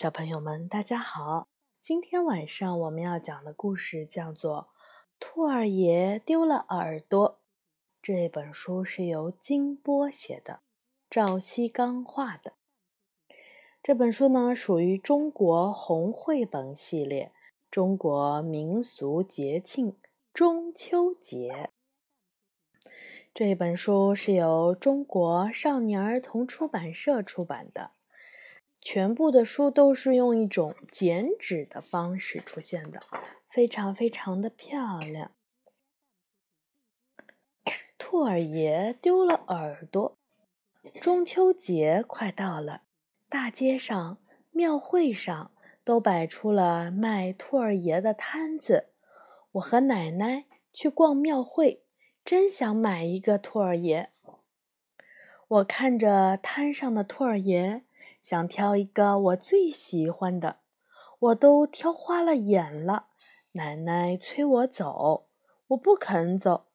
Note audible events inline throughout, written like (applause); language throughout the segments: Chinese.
小朋友们，大家好！今天晚上我们要讲的故事叫做《兔儿爷丢了耳朵》。这本书是由金波写的，赵锡刚画的。这本书呢，属于中国红绘本系列，中国民俗节庆中秋节。这本书是由中国少年儿童出版社出版的。全部的书都是用一种剪纸的方式出现的，非常非常的漂亮。兔儿爷丢了耳朵。中秋节快到了，大街上、庙会上都摆出了卖兔儿爷的摊子。我和奶奶去逛庙会，真想买一个兔儿爷。我看着摊上的兔儿爷。想挑一个我最喜欢的，我都挑花了眼了。奶奶催我走，我不肯走。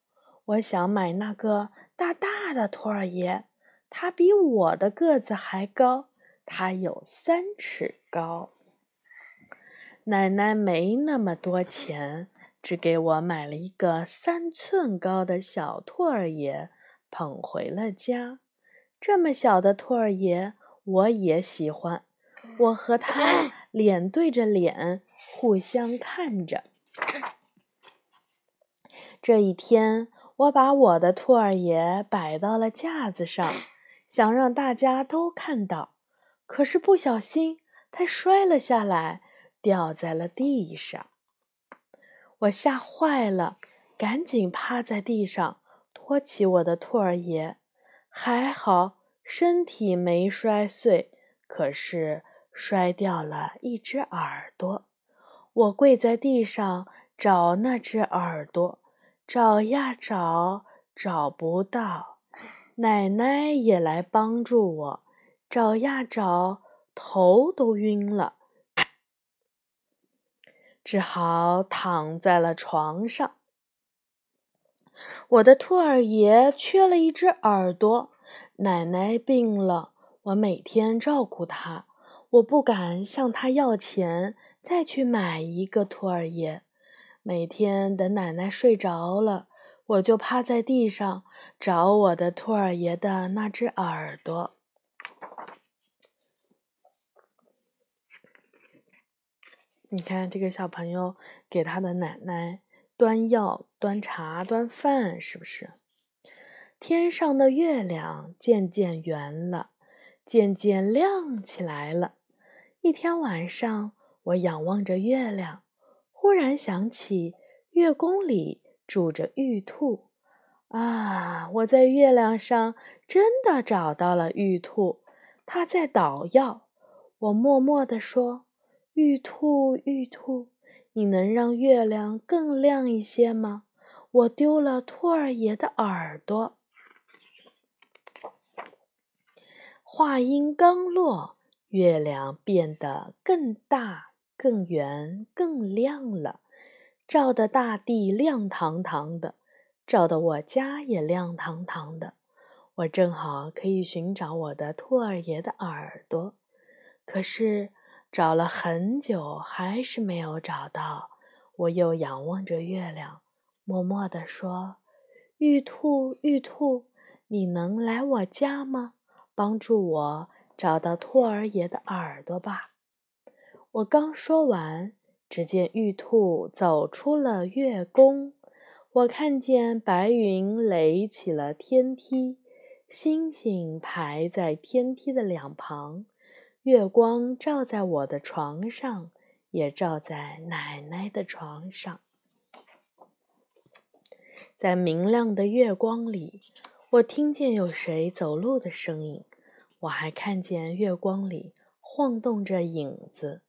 我想买那个大大的兔儿爷，他比我的个子还高，他有三尺高。奶奶没那么多钱，只给我买了一个三寸高的小兔儿爷，捧回了家。这么小的兔儿爷。我也喜欢，我和他 (clears throat) 脸对着脸，互相看着。这一天，我把我的兔儿爷摆到了架子上，想让大家都看到。可是不小心，他摔了下来，掉在了地上。我吓坏了，赶紧趴在地上，托起我的兔儿爷，还好。身体没摔碎，可是摔掉了一只耳朵。我跪在地上找那只耳朵，找呀找，找不到。奶奶也来帮助我，找呀找，头都晕了，只好躺在了床上。我的兔儿爷缺了一只耳朵。奶奶病了，我每天照顾她，我不敢向她要钱，再去买一个兔儿爷。每天等奶奶睡着了，我就趴在地上找我的兔儿爷的那只耳朵。你看，这个小朋友给他的奶奶端药、端茶、端饭，是不是？天上的月亮渐渐圆了，渐渐亮起来了。一天晚上，我仰望着月亮，忽然想起月宫里住着玉兔。啊，我在月亮上真的找到了玉兔，它在捣药。我默默地说：“玉兔，玉兔，你能让月亮更亮一些吗？我丢了兔儿爷的耳朵。”话音刚落，月亮变得更大、更圆、更亮了，照得大地亮堂堂的，照得我家也亮堂堂的。我正好可以寻找我的兔儿爷的耳朵，可是找了很久还是没有找到。我又仰望着月亮，默默地说：“玉兔，玉兔，你能来我家吗？”帮助我找到兔儿爷的耳朵吧！我刚说完，只见玉兔走出了月宫。我看见白云垒起了天梯，星星排在天梯的两旁，月光照在我的床上，也照在奶奶的床上。在明亮的月光里。我听见有谁走路的声音，我还看见月光里晃动着影子。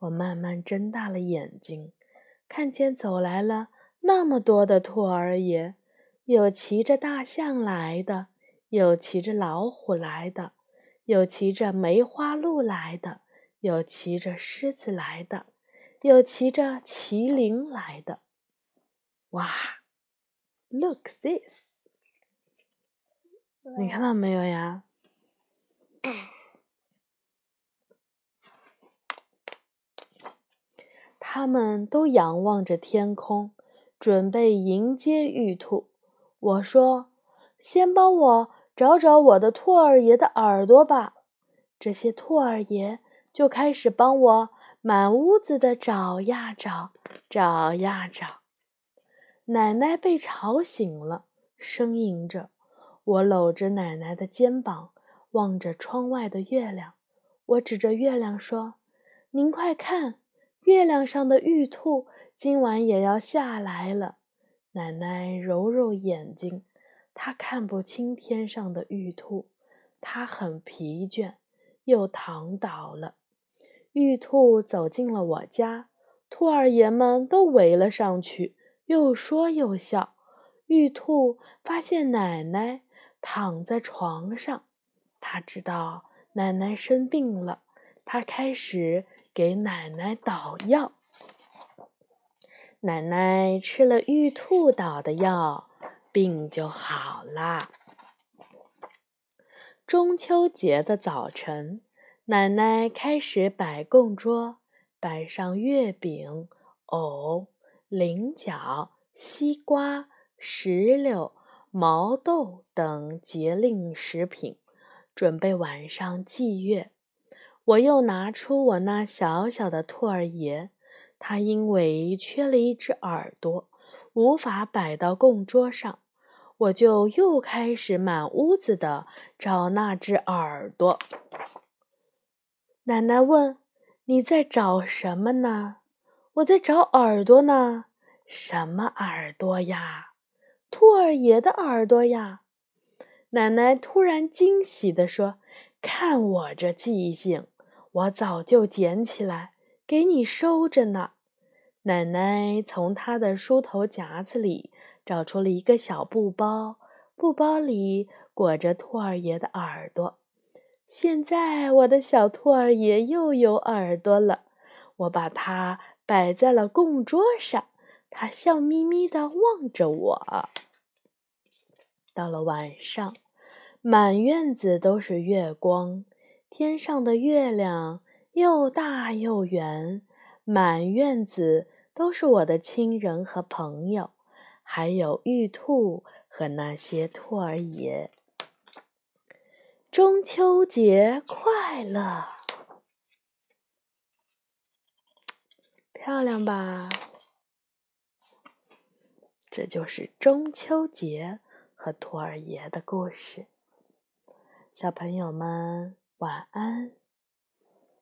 我慢慢睁大了眼睛，看见走来了那么多的兔儿爷，有骑着大象来的，有骑着老虎来的，有骑着梅花鹿来的，有骑着狮子来的，有骑着麒麟来的。哇，Look this！你看到没有呀？(coughs) 他们都仰望着天空，准备迎接玉兔。我说：“先帮我找找我的兔儿爷的耳朵吧。”这些兔儿爷就开始帮我满屋子的找呀找，找呀找。奶奶被吵醒了，呻吟着。我搂着奶奶的肩膀，望着窗外的月亮。我指着月亮说：“您快看，月亮上的玉兔今晚也要下来了。”奶奶揉揉眼睛，她看不清天上的玉兔，她很疲倦，又躺倒了。玉兔走进了我家，兔儿爷们都围了上去，又说又笑。玉兔发现奶奶。躺在床上，他知道奶奶生病了，他开始给奶奶捣药。奶奶吃了玉兔捣的药，病就好了。中秋节的早晨，奶奶开始摆供桌，摆上月饼、藕、菱角、西瓜、石榴。毛豆等节令食品，准备晚上祭月。我又拿出我那小小的兔儿爷，他因为缺了一只耳朵，无法摆到供桌上，我就又开始满屋子的找那只耳朵。奶奶问：“你在找什么呢？”“我在找耳朵呢。”“什么耳朵呀？”兔儿爷的耳朵呀！奶奶突然惊喜地说：“看我这记性，我早就捡起来给你收着呢。”奶奶从她的梳头夹子里找出了一个小布包，布包里裹着兔儿爷的耳朵。现在我的小兔儿爷又有耳朵了，我把它摆在了供桌上。他笑眯眯地望着我。到了晚上，满院子都是月光，天上的月亮又大又圆，满院子都是我的亲人和朋友，还有玉兔和那些兔儿爷。中秋节快乐，漂亮吧？这就是中秋节。和兔儿爷的故事，小朋友们晚安。